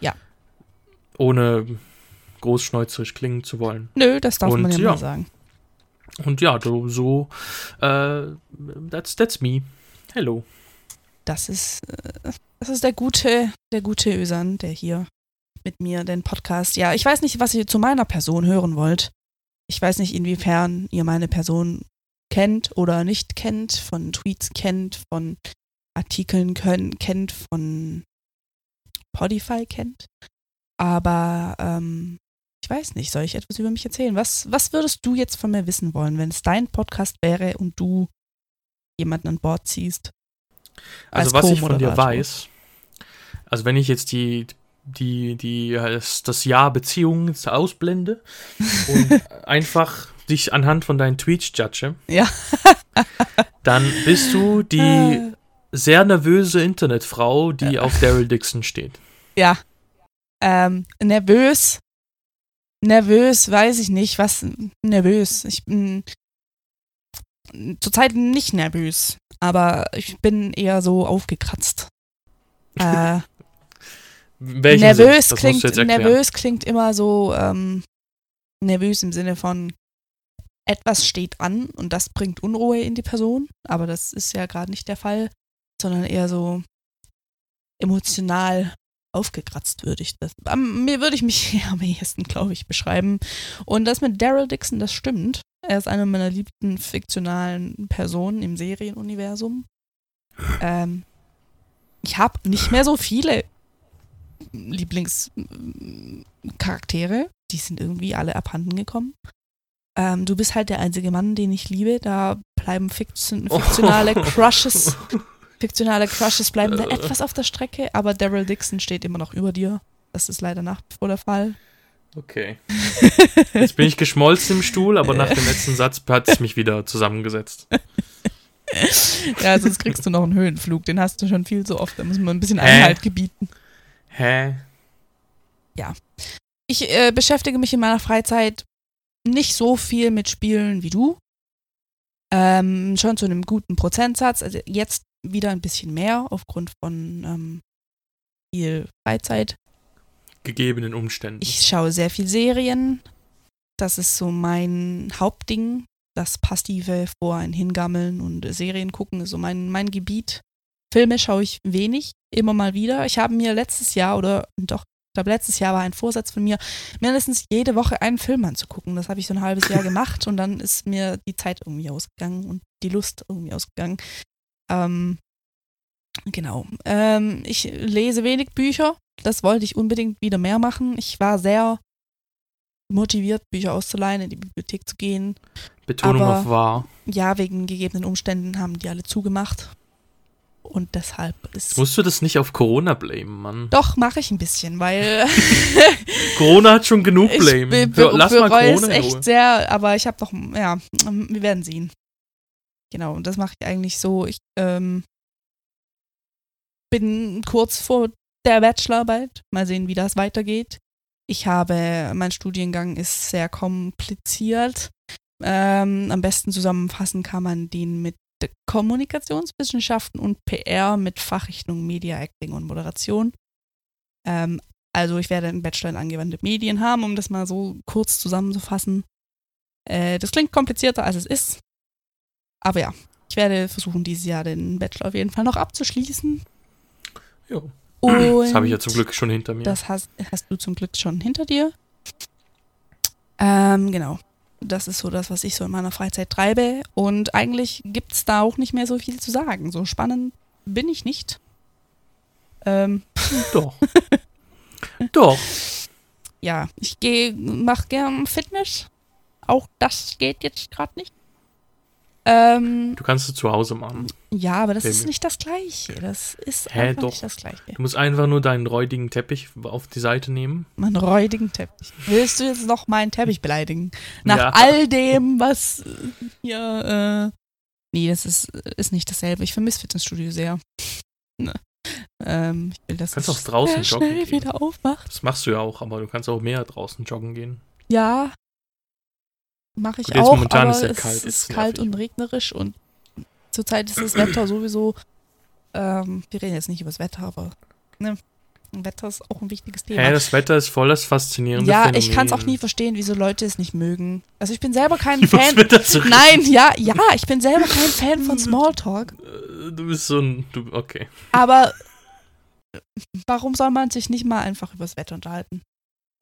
Ja. Ohne großschneuzerig klingen zu wollen. Nö, das darf und, man ja, ja mal sagen. Und ja, so, so äh, that's, that's me. Hello. Das ist, äh, das ist der gute, der gute Ösan, der hier mit mir den Podcast. Ja, ich weiß nicht, was ihr zu meiner Person hören wollt. Ich weiß nicht, inwiefern ihr meine Person kennt oder nicht kennt, von Tweets kennt, von Artikeln können, kennt, von Podify kennt. Aber ähm, ich weiß nicht, soll ich etwas über mich erzählen? Was, was würdest du jetzt von mir wissen wollen, wenn es dein Podcast wäre und du jemanden an Bord ziehst? Also was ich von dir weiß, also wenn ich jetzt die, die, die, das Jahr Beziehung ausblende und einfach dich anhand von deinen Tweets judge, ja. dann bist du die äh. sehr nervöse Internetfrau, die auf Daryl Dixon steht. Ja. Ähm, nervös nervös, weiß ich nicht, was nervös. Ich bin zurzeit nicht nervös, aber ich bin eher so aufgekratzt. Äh, nervös klingt nervös klingt immer so ähm, nervös im Sinne von etwas steht an und das bringt Unruhe in die Person, aber das ist ja gerade nicht der Fall, sondern eher so emotional aufgekratzt würde ich das. Mir würde ich mich am ehesten, glaube ich, beschreiben. Und das mit Daryl Dixon, das stimmt. Er ist eine meiner liebsten fiktionalen Personen im Serienuniversum. Ähm, ich habe nicht mehr so viele Lieblingscharaktere. Die sind irgendwie alle abhanden gekommen. Ähm, du bist halt der einzige Mann, den ich liebe. Da bleiben Fiktion, fiktionale Crushes fiktionale Crushes bleiben da etwas auf der Strecke, aber Daryl Dixon steht immer noch über dir. Das ist leider nach wie vor der Fall. Okay. Jetzt bin ich geschmolzen im Stuhl, aber nach dem letzten Satz hat es mich wieder zusammengesetzt. ja, sonst kriegst du noch einen Höhenflug. Den hast du schon viel zu oft. Da muss man ein bisschen Einhalt gebieten. Hä? Ja. Ich äh, beschäftige mich in meiner Freizeit nicht so viel mit Spielen wie du. Ähm, schon zu einem guten Prozentsatz. Also jetzt wieder ein bisschen mehr aufgrund von ähm, viel Freizeit. Gegebenen Umständen. Ich schaue sehr viel Serien. Das ist so mein Hauptding. Das passive vor ein Hingammeln und Serien gucken ist so mein, mein Gebiet. Filme schaue ich wenig, immer mal wieder. Ich habe mir letztes Jahr oder doch, ich glaube letztes Jahr war ein Vorsatz von mir, mindestens jede Woche einen Film anzugucken. Das habe ich so ein halbes Jahr gemacht und dann ist mir die Zeit irgendwie ausgegangen und die Lust irgendwie ausgegangen. Ähm, genau. Ähm, ich lese wenig Bücher. Das wollte ich unbedingt wieder mehr machen. Ich war sehr motiviert, Bücher auszuleihen, in die Bibliothek zu gehen. Betonung aber- auf wahr. Ja, wegen gegebenen Umständen haben die alle zugemacht. Und deshalb ist. Musst du das nicht auf Corona blamen, Mann? Doch, mache ich ein bisschen, weil Corona hat schon genug ich Blame. be be Lass mal es Corona Ruhe. echt sehr, aber ich habe doch, ja, wir werden sehen. Genau, und das mache ich eigentlich so. Ich ähm, bin kurz vor der Bachelorarbeit. Mal sehen, wie das weitergeht. Ich habe, mein Studiengang ist sehr kompliziert. Ähm, am besten zusammenfassen kann man den mit Kommunikationswissenschaften und PR mit Fachrichtung Media, Acting und Moderation. Ähm, also ich werde einen Bachelor in angewandte Medien haben, um das mal so kurz zusammenzufassen. Äh, das klingt komplizierter, als es ist. Aber ja, ich werde versuchen, dieses Jahr den Bachelor auf jeden Fall noch abzuschließen. Jo. Und Das habe ich ja zum Glück schon hinter mir. das hast, hast du zum Glück schon hinter dir. Ähm, genau. Das ist so das, was ich so in meiner Freizeit treibe. Und eigentlich gibt es da auch nicht mehr so viel zu sagen. So spannend bin ich nicht. Ähm, Doch. Doch. ja, ich gehe, mach gern Fitness. Auch das geht jetzt gerade nicht. Ähm, Du kannst es zu Hause machen. ja, aber das ist Baby. nicht das Gleiche. Das ist Hä, einfach doch. nicht das Gleiche. Du musst einfach nur deinen räudigen Teppich auf die Seite nehmen. Meinen räudigen Teppich. Willst du jetzt noch meinen Teppich beleidigen? Nach Ja. all dem, was hier. Äh, nee, das ist, ist nicht dasselbe. Ich vermisse Fitnessstudio sehr. Ne. Ähm, ich will das Kannst es auch draußen sehr joggen schnell gehen. wieder aufmacht. Das machst du ja auch, aber du kannst auch mehr draußen joggen gehen. Ja. Mache ich Gut, auch, momentan aber ist ja es kalt, das ist ist kalt und regnerisch und zurzeit ist das Wetter sowieso. Ähm, wir reden jetzt nicht über das Wetter, aber ne, Wetter ist auch ein wichtiges Thema. Hä, das Wetter ist voll das faszinierende Ja, Phänomen. ich kann es auch nie verstehen, wieso Leute es nicht mögen. Also ich bin selber kein Übers Fan. Nein, ja, ja, ich bin selber kein Fan von Smalltalk. Äh, Du bist so ein. Du, okay. Aber warum soll man sich nicht mal einfach übers Wetter unterhalten?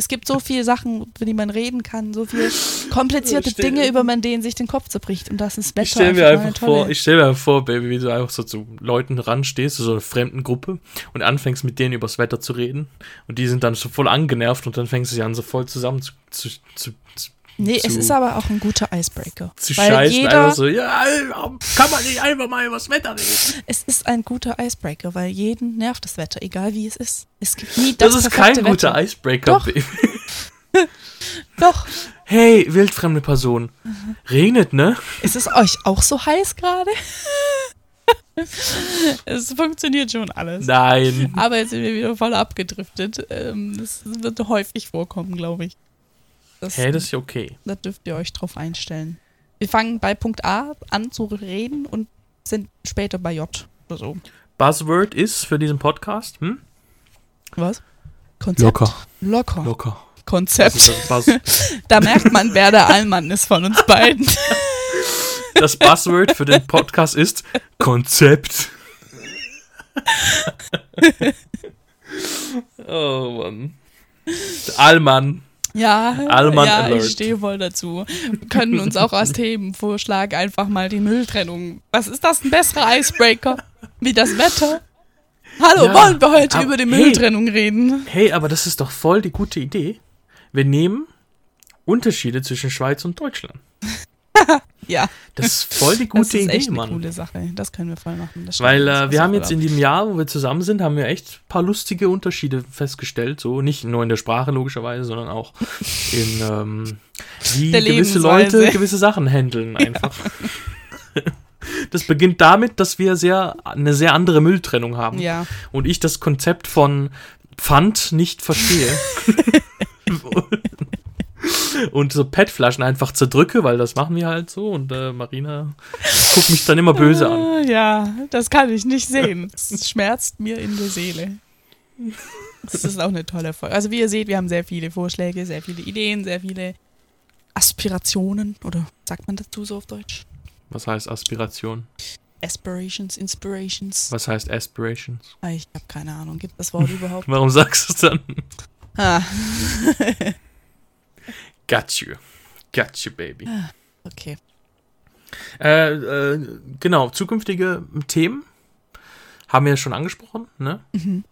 Es gibt so viele Sachen, über die man reden kann, so viele komplizierte Stell- Dinge, über man denen sich den Kopf zerbricht. Und das ist Wetter Ich stelle mir einfach vor, ich stelle mir vor, Baby, wie du einfach so zu Leuten ranstehst, zu so einer fremden Gruppe und anfängst mit denen übers Wetter zu reden und die sind dann so voll angenervt und dann fängst du sie an, so voll zusammen zu, zu, zu, zu, Nee, es zu- ist aber auch ein guter Icebreaker. zu Weil scheißen. jeder, einfach so, ja, kann man nicht einfach mal übers Wetter reden? es ist ein guter Icebreaker, weil jeden nervt das Wetter, egal wie es ist. Es gibt nie Das, das, ist kein perfekte guter Wetter. Icebreaker, Doch. Baby. Doch, Hey, wildfremde Person. Regnet, ne? ist es euch auch so heiß gerade? es funktioniert schon alles. Nein. Aber jetzt sind wir wieder voll abgedriftet. Ähm, das wird häufig vorkommen, glaube ich. Das, Hey, das ist ja okay. da dürft ihr euch drauf einstellen. Wir fangen bei Punkt A an zu reden und sind später bei J oder so. Buzzword ist für diesen Podcast, hm? Was? Konzept. Locker. Locker. Konzept. Das, Buzz Da merkt man, wer der Allmann ist von uns beiden. das Buzzword für den Podcast ist Konzept. oh Mann. Allmann. Ja, Allmann ja Alert. ich stehe voll dazu. Wir können uns auch als Themenvorschlag einfach mal die Mülltrennung. Was ist das ein besserer Icebreaker? Wie das Wetter? Hallo, Ja, wollen wir heute aber über die hey. Mülltrennung reden? Hey, aber das ist doch voll die gute Idee. Wir nehmen Unterschiede zwischen Schweiz und Deutschland. Ja, Das ist voll die das gute ist Idee, echt eine Mann. coole Sache. Das können wir voll machen. Das Weil. Das äh, wir haben jetzt in dem Jahr, wo wir zusammen sind, haben wir echt ein paar lustige Unterschiede festgestellt. So nicht nur in der Sprache logischerweise, sondern auch in ähm, wie Der gewisse. Leute gewisse Sachen handeln einfach. Das beginnt damit, dass wir sehr eine sehr andere Mülltrennung haben Ja, und ich das Konzept von Pfand nicht verstehe. und so PET-Flaschen einfach zerdrücke, weil das machen wir halt so und äh, Marina guckt mich dann immer böse an. Ah, Ja, das kann ich nicht sehen. Es schmerzt mir in der Seele. Das ist auch eine tolle Folge. Also wie ihr seht, wir haben sehr viele Vorschläge, sehr viele Ideen, sehr viele Aspirationen. Oder sagt man dazu so auf Deutsch? Was heißt Aspiration? Aspirations, Inspirations. Was heißt Aspirations? Ah, Ich habe keine Ahnung. Gibt das Wort überhaupt? Warum sagst du es dann? Ah. Got you. Got you, baby. okay. Äh, äh, genau, zukünftige Themen haben wir ja schon angesprochen, ne? Mhm.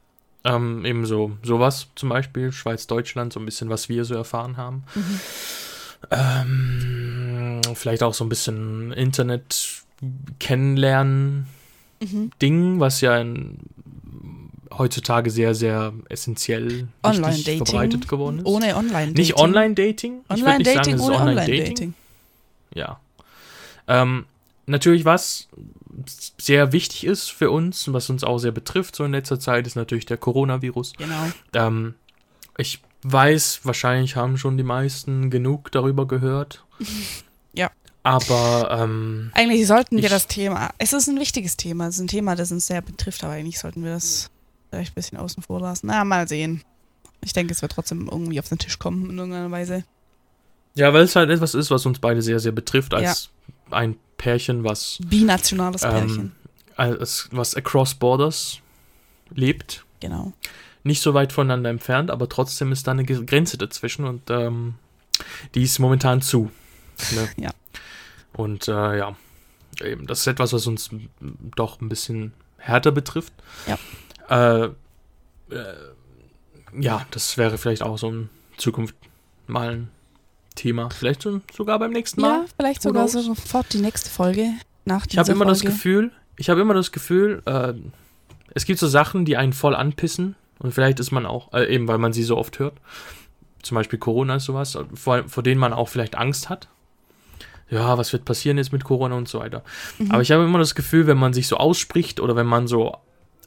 Ähm, eben so sowas zum Beispiel, Schweiz, Deutschland, so ein bisschen, was wir so erfahren haben. Mhm. Ähm, vielleicht auch so ein bisschen Internet kennenlernen Mhm. Ding, was ja in, heutzutage sehr, sehr essentiell Online-Dating. verbreitet geworden ist. Ohne Online-Dating. nicht Online-Dating. Online-Dating ohne Online-Dating. Online-Dating. Ja. Ähm, natürlich, was sehr wichtig ist für uns und was uns auch sehr betrifft, so in letzter Zeit, ist natürlich der Coronavirus. Genau. Ähm, ich weiß, wahrscheinlich haben schon die meisten genug darüber gehört. Ja. Aber ähm, Eigentlich sollten wir Ich- das Thema, es ist ein wichtiges Thema, es ist ein Thema, das uns sehr betrifft, aber eigentlich sollten wir das vielleicht ein bisschen außen vor lassen. Na, mal sehen. Ich denke, es wird trotzdem irgendwie auf den Tisch kommen in irgendeiner Weise. ja, weil es halt etwas ist, was uns beide sehr, sehr betrifft, als ein Pärchen, was, Binationales ähm, Pärchen. als, was across borders lebt. Genau. Nicht so weit voneinander entfernt, aber trotzdem ist da eine Grenze dazwischen und ähm, die ist momentan zu. Ne? Ja. Und äh, ja, eben, das ist etwas, was uns doch ein bisschen härter betrifft. Ja. Äh, äh, ja, das wäre vielleicht auch so in Zukunft mal ein Thema. Vielleicht so, sogar beim nächsten Mal. Ja, vielleicht sogar knows? sofort die nächste Folge nach Ich habe immer das Folge. Gefühl, ich habe immer das Gefühl, äh, es gibt so Sachen, die einen voll anpissen und vielleicht ist man auch, äh, eben weil man sie so oft hört, zum Beispiel Corona ist sowas, vor, vor denen man auch vielleicht Angst hat. Ja, was wird passieren jetzt mit Corona und so weiter. Mhm. Aber ich habe immer das Gefühl, wenn man sich so ausspricht oder wenn man so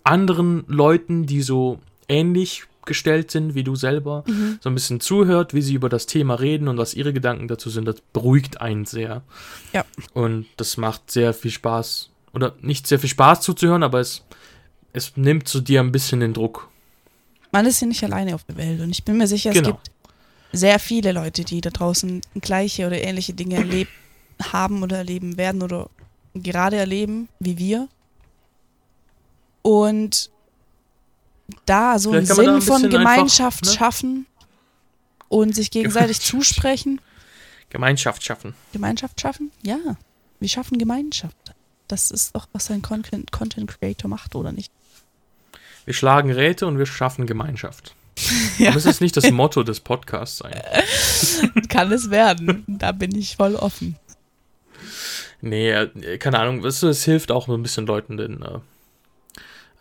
anderen Leuten, die so ähnlich gestellt sind wie du selber, Mhm. so ein bisschen zuhört, wie sie über das Thema reden und was ihre Gedanken dazu sind, das beruhigt einen sehr. Ja. Und das macht sehr viel Spaß. Oder nicht sehr viel Spaß zuzuhören, aber es, es nimmt zu dir ein bisschen den Druck. Man ist ja nicht alleine auf der Welt und ich bin mir sicher, Genau. es gibt sehr viele Leute, die da draußen gleiche oder ähnliche Dinge erlebt haben oder erleben werden oder gerade erleben, wie wir. Und da so einen Vielleicht Sinn ein von bisschen einfach, Gemeinschaft ne? schaffen und sich gegenseitig Gemeinschaft. zusprechen. Gemeinschaft schaffen. Gemeinschaft schaffen? Ja, wir schaffen Gemeinschaft. Das ist doch, was ein Content, Content Creator macht, oder nicht? Wir schlagen Räte und wir schaffen Gemeinschaft. Ja. Aber es ist nicht das Motto des Podcasts sein. Kann es werden. Da bin ich voll offen. Nee, äh, keine Ahnung. du, Es hilft auch ein bisschen Leuten, den, äh,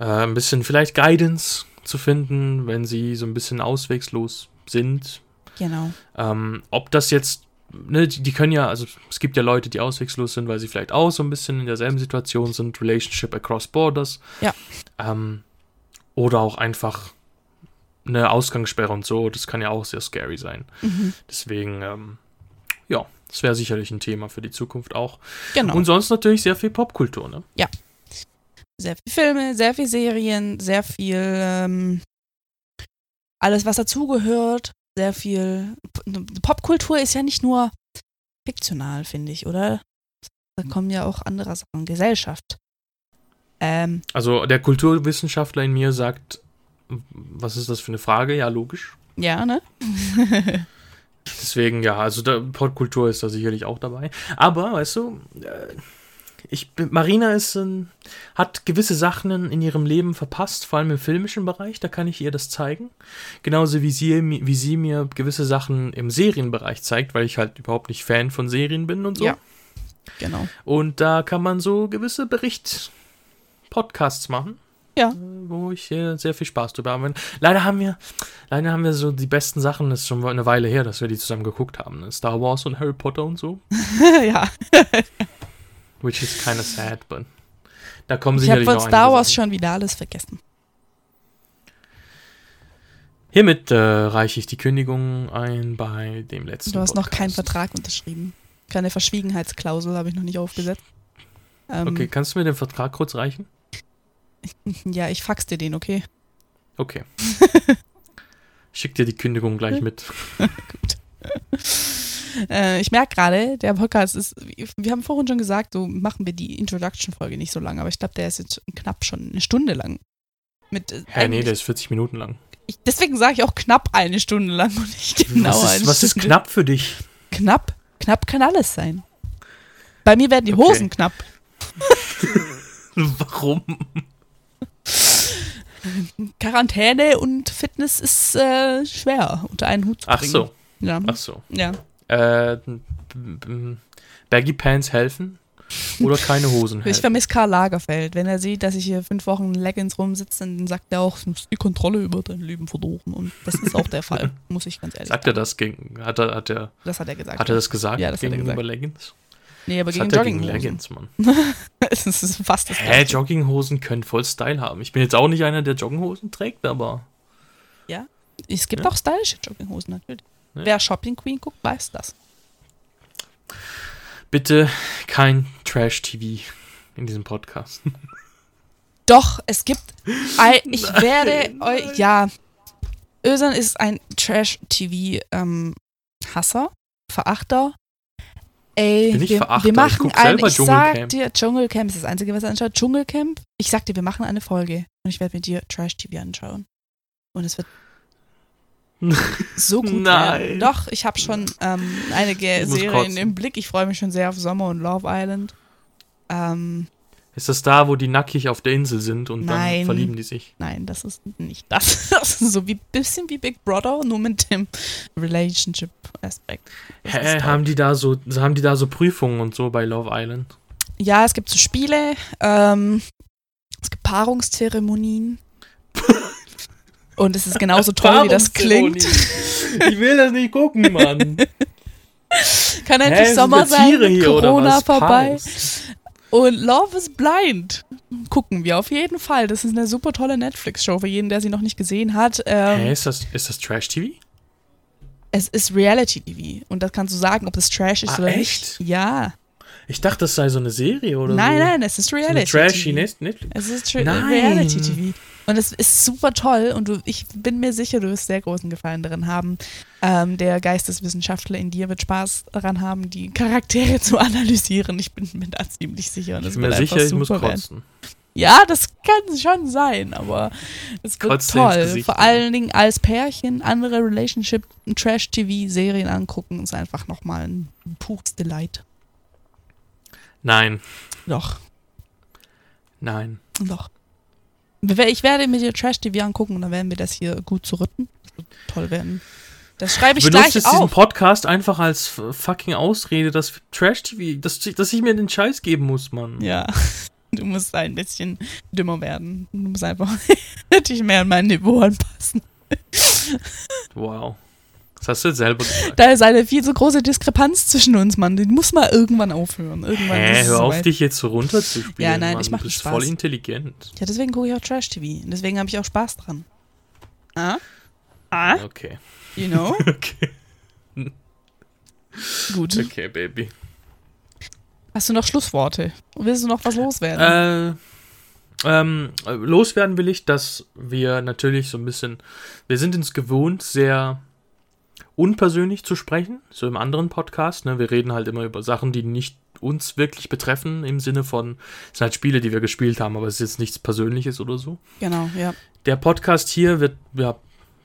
äh, ein bisschen vielleicht Guidance zu finden, wenn sie so ein bisschen auswegslos sind. Genau. Ähm, ob das jetzt, ne, die, die können ja, also es gibt ja Leute, die auswegslos sind, weil sie vielleicht auch so ein bisschen in derselben Situation sind, Relationship across borders. Ja. Ähm, oder auch einfach eine Ausgangssperre und so, das kann ja auch sehr scary sein. Mhm. Deswegen, ähm, ja, das wäre sicherlich ein Thema für die Zukunft auch. Genau. Und sonst natürlich sehr viel Popkultur, ne? Sehr viel Filme, sehr viel Serien, sehr viel ähm, alles, was dazugehört, sehr viel. Popkultur ist ja nicht nur fiktional, finde ich, oder? Da kommen ja auch andere Sachen, Gesellschaft. Ähm, Also der Kulturwissenschaftler in mir sagt, was ist das für eine Frage? Ja, logisch. ja, ne? Deswegen, ja, also Popkultur ist da sicherlich auch dabei. Aber, weißt du, äh, ich, bin- Marina ist, hat gewisse Sachen in, ihrem Leben verpasst, vor allem im filmischen Bereich, da kann ich ihr das zeigen. Genauso wie sie, wie sie mir gewisse Sachen im Serienbereich zeigt, weil ich halt überhaupt nicht Fan von Serien bin und so. Ja. Genau. Und da kann man so gewisse Bericht-Podcasts machen. Ja. äh, Wo ich sehr viel Spaß drüber habe. Leider haben wir, leider haben wir so die besten Sachen, das ist schon eine Weile her, dass wir die zusammen geguckt haben. ne? Star Wars und Harry Potter und so. ja. Which is kind of sad, but. Da kommen Ich habe sicherlich von noch Star einige Wars Sachen. schon wieder alles vergessen. Hiermit äh, reiche ich die Kündigung ein bei dem letzten Du hast noch keinen Podcast. Vertrag unterschrieben. Keine Verschwiegenheitsklausel habe ich noch nicht aufgesetzt. Ähm, Okay, kannst du mir den Vertrag kurz reichen? Ja, ich fax dir den, okay? Okay. Schick dir die Kündigung gleich mit. Äh, ich merke gerade, der Podcast ist, wir haben vorhin schon gesagt, so machen wir die Introduction-Folge nicht so lang, aber ich glaube, der ist jetzt knapp schon eine Stunde lang. Mit, äh, Hä, nee, der ist 40 Minuten lang. ich, deswegen sage ich auch knapp eine Stunde lang und nicht genau was eine ist, was ist Stunde. knapp für dich? Knapp? Knapp kann alles sein. Bei mir werden die Okay. Hosen knapp. Warum? Quarantäne und Fitness ist äh, schwer unter einen Hut zu Ach bringen. so, Ja. ach so. ja. Äh, Baggy Pants helfen oder keine Hosen Ich helfen? vermisse Karl Lagerfeld. Wenn er sieht, dass ich hier fünf Wochen in Leggings rumsitze, dann sagt er auch, du musst die Kontrolle über dein Leben verloren. Und das ist auch der Fall, muss ich ganz ehrlich Sagt er sagen. das gegen, hat er, hat er, Das hat er gesagt. hat er das gesagt Ja, das er gegenüber gesagt. Leggings? nee, aber Was gegen er gegen Jogginghosen. Leggings, Mann? Es ist fast das Hä. Jogginghosen können voll Style haben. Ich bin jetzt auch nicht einer, der Jogginghosen trägt, aber Es gibt Ja. auch stylische Jogginghosen, natürlich. Ja. Wer Shopping Queen guckt, weiß das. bitte kein Trash-TV in diesem Podcast. Doch, es gibt. ein- Ich werde euch. Ja. Ösan ist ein Trash-TV-Hasser, Verachter. Ey, ich wir, Verachter? wir Ich machen eine. selber Ich sag Dschungelcamp. dir, Dschungelcamp ist das Einzige, was er anschaut. Dschungelcamp. Ich sag dir, wir machen eine Folge und ich werde mit dir Trash-TV anschauen. Und es wird so gut Nein. werden. Doch, ich habe schon ähm, einige Serien im Blick. Ich freue mich schon sehr auf Sommer und Love Island. Ähm, Ist das da, wo die nackig auf der Insel sind und Nein. dann verlieben die sich? Nein, das ist nicht das. Das ist so wie bisschen wie Big Brother, nur mit dem Relationship-Aspekt. Hä, haben die da so, haben die da so Prüfungen und so bei Love Island? Ja, es gibt so Spiele, ähm, es gibt Paarungszeremonien. Und es ist genauso toll, wie das klingt. Ich will das nicht gucken, Mann. Kann Hä, endlich sind Sommer sein, hier Corona vorbei. Und Love is Blind. Gucken wir auf jeden Fall. Das ist eine super tolle Netflix-Show für jeden, der sie noch nicht gesehen hat. Ähm, Hä, ist das, ist das Trash-TV? Es ist Reality-TV. Und das kannst du sagen, ob es Trash ist Ah, oder echt? nicht. Ja. Ich dachte, das sei so eine Serie oder nein, so. nein, es ist So Reality. trashy Net- Netflix. Es ist Tra Nein. Reality TV. Und es ist super toll und du, ich bin mir sicher, du wirst sehr großen Gefallen darin haben. Ähm, der Geisteswissenschaftler in dir wird Spaß daran haben, die Charaktere zu analysieren. Ich bin mir da ziemlich sicher. Und Ich bin mir sicher, ich muss kotzen. Ja, das kann schon sein, aber es wird Kotzt toll. Vor allen Dingen als Pärchen andere Relationship Trash-TV-Serien angucken, ist einfach nochmal ein pures Delight. Nein, Doch. nein. Doch. Ich werde mir die Trash-TV angucken und dann werden wir das hier gut zurücken. Das wird toll werden. Das schreibe ich Benutzt gleich jetzt diesen auf. Podcast einfach als fucking Ausrede, dass Trash-TV, dass, dass ich mir den Scheiß geben muss, Mann. Ja. Du musst ein bisschen dümmer werden. Du musst einfach dich mehr an mein Niveau anpassen. Wow. Das hast du selber gesagt. Da ist eine viel zu große Diskrepanz zwischen uns, Mann. Die muss mal irgendwann aufhören. Irgendwann Hä, hör auf, soweit. dich jetzt so runterzuspielen. Ja, nein, Mann. ich mach Du bist Spaß. voll intelligent. Ja, deswegen gucke ich auch Trash-TV. Und deswegen habe ich auch Spaß dran. Ah? Ah? Okay. You know? Okay, Gut. okay, Baby. Hast du noch Schlussworte? Willst du noch was loswerden? Äh, ähm, äh, loswerden will ich, dass wir natürlich so ein bisschen, wir sind uns gewohnt, sehr unpersönlich zu sprechen, so im anderen Podcast. Ne? Wir reden halt immer über Sachen, die nicht uns wirklich betreffen, im Sinne von, es sind halt Spiele, die wir gespielt haben, aber es ist jetzt nichts Persönliches oder so. genau, ja. Der Podcast hier wird ja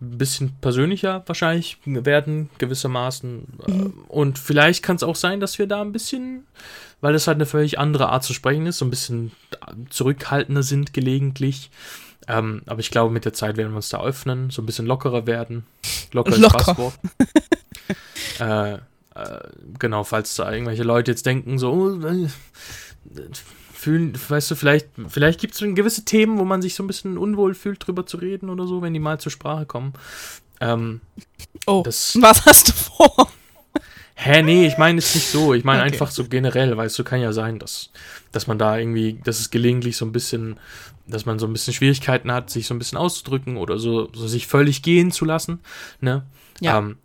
ein bisschen persönlicher wahrscheinlich werden, gewissermaßen. Mhm. Und vielleicht kann es auch sein, dass wir da ein bisschen, weil das halt eine völlig andere Art zu sprechen ist, so ein bisschen zurückhaltender sind gelegentlich. Ähm, aber ich glaube, mit der Zeit werden wir uns da öffnen, so ein bisschen lockerer werden. Locker ist Locker. Passwort. äh, äh, genau, falls da irgendwelche Leute jetzt denken, so, oh, äh, fühlen, weißt du, vielleicht, vielleicht gibt es gewisse Themen, wo man sich so ein bisschen unwohl fühlt, drüber zu reden oder so, wenn die mal zur Sprache kommen. Ähm, Oh, das, was hast du vor? hä, nee, ich meine es nicht so. Ich meine Okay. einfach so generell, weißt du, kann ja sein, dass, dass man da irgendwie, dass es gelegentlich so ein bisschen, dass man so ein bisschen Schwierigkeiten hat, sich so ein bisschen auszudrücken oder so, so sich völlig gehen zu lassen, ne? Ja. Ähm,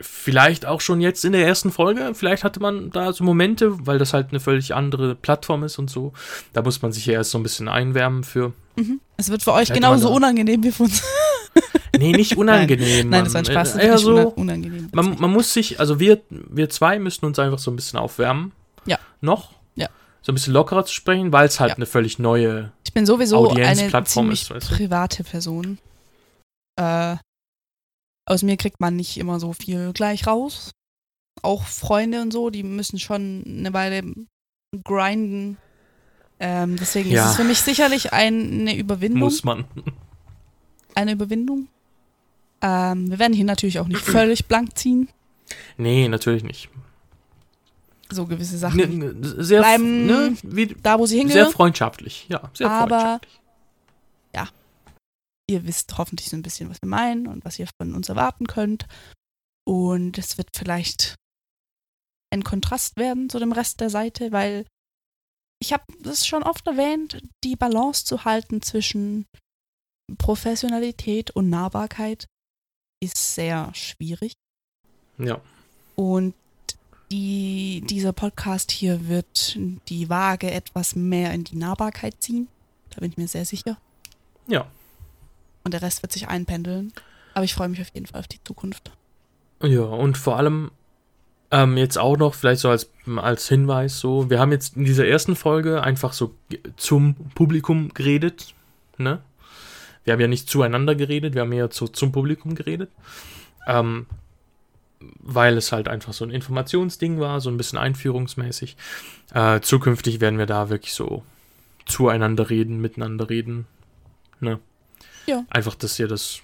vielleicht auch schon jetzt in der ersten Folge, vielleicht hatte man da so Momente, weil das halt eine völlig andere Plattform ist und so. Da muss man sich ja erst so ein bisschen einwärmen für. Mhm. Es wird für euch genauso unangenehm wie für uns. Nee, nicht unangenehm. Nein, das war ein Spaß. Das Eher ist so, unangenehm. man, man muss sich, also wir, wir zwei müssen uns einfach so ein bisschen aufwärmen. Ja. Noch. Ja. So ein bisschen lockerer zu sprechen, weil es halt Ja. eine völlig neue. Ich bin sowieso eine ziemlich ist, private Person. Äh, aus mir kriegt man nicht immer so viel gleich raus. Auch Freunde und so, die müssen schon eine Weile grinden. Ähm, deswegen Ja. ist es für mich sicherlich ein, eine Überwindung. Muss man. Eine Überwindung. Ähm, wir werden hier natürlich auch nicht völlig blank ziehen. Nee, natürlich nicht. So gewisse Sachen. Ne, ne, sehr, Bleiben ne, wie, da, wo sie sehr hingehören. freundschaftlich. Ja, sehr Aber- freundschaftlich. Ihr wisst hoffentlich so ein bisschen, was wir meinen und was ihr von uns erwarten könnt. Und es wird vielleicht ein Kontrast werden zu dem Rest der Seite, weil ich habe das schon oft erwähnt, die Balance zu halten zwischen Professionalität und Nahbarkeit ist sehr schwierig. Ja. Und die, dieser Podcast hier wird die Waage etwas mehr in die Nahbarkeit ziehen. Da bin ich mir sehr sicher. Ja. Und der Rest wird sich einpendeln. Aber ich freue mich auf jeden Fall auf die Zukunft. Ja, und vor allem ähm, jetzt auch noch, vielleicht so als, als Hinweis, so, wir haben jetzt in dieser ersten Folge einfach so zum Publikum geredet, ne? Wir haben ja nicht zueinander geredet, wir haben eher zu, zum Publikum geredet. Ähm, weil es halt einfach so ein Informationsding war, so ein bisschen einführungsmäßig. Äh, zukünftig werden wir da wirklich so zueinander reden, miteinander reden. Ne? Ja. Einfach, dass ihr das,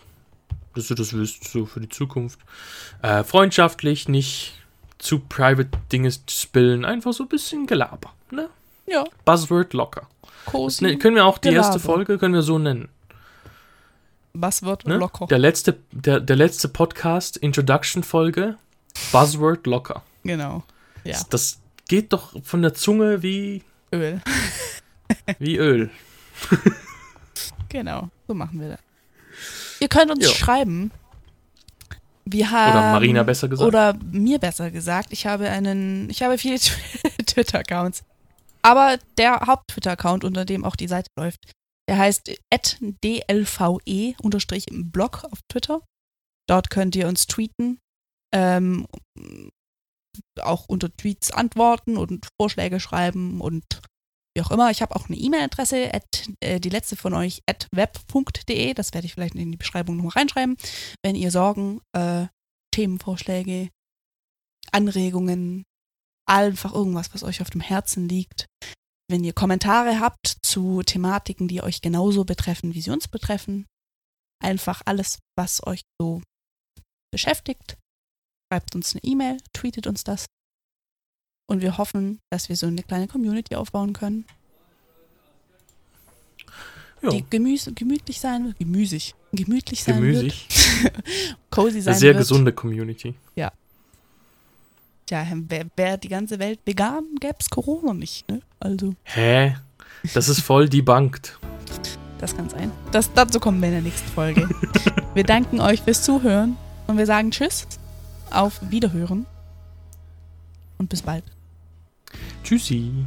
dass ihr das wisst, so für die Zukunft. Äh, freundschaftlich, nicht zu private Dinge spillen, einfach so ein bisschen Gelaber. Ne? Ja, Buzzword locker. Cozy. ne, können wir auch die erste Gelaber. Folge können wir so nennen. Buzzword Ne? locker. Der letzte, der, der letzte Podcast, Introduction Folge, Buzzword locker. Genau. Ja. Das, das geht doch von der Zunge wie, Öl. wie Öl. Genau. So machen wir das. Ihr könnt uns Ja. schreiben. Wir haben. Oder Marina besser gesagt. Oder mir besser gesagt. Ich habe einen. Ich habe viele Twitter-Accounts. Aber der Haupt-Twitter-Account, unter dem auch die Seite läuft, der heißt dlve-blog auf Twitter. Dort könnt ihr uns tweeten. Ähm, auch unter Tweets antworten und Vorschläge schreiben und wie auch immer. Ich habe auch eine E-Mail-Adresse, äh, die letzte von euch, at web.de. Das werde ich vielleicht in die Beschreibung nochmal reinschreiben. Wenn ihr Sorgen, äh, Themenvorschläge, Anregungen, einfach irgendwas, was euch auf dem Herzen liegt. Wenn ihr Kommentare habt zu Thematiken, die euch genauso betreffen, wie sie uns betreffen, einfach alles, was euch so beschäftigt, schreibt uns eine E-Mail, tweetet uns das. Und wir hoffen, dass wir so eine kleine Community aufbauen können, ja, die gemüse, gemütlich sein wird, gemüsig, gemütlich sein gemüsig. wird, cozy sein Eine sehr wird. gesunde Community. Tja, wäre wär die ganze Welt vegan, gäbe es Corona nicht, ne? Also, Hä? Das ist voll debunked. das kann sein. Das, dazu kommen wir in der nächsten Folge. wir danken euch fürs Zuhören und wir sagen Tschüss, auf Wiederhören und bis bald. Tschüssi.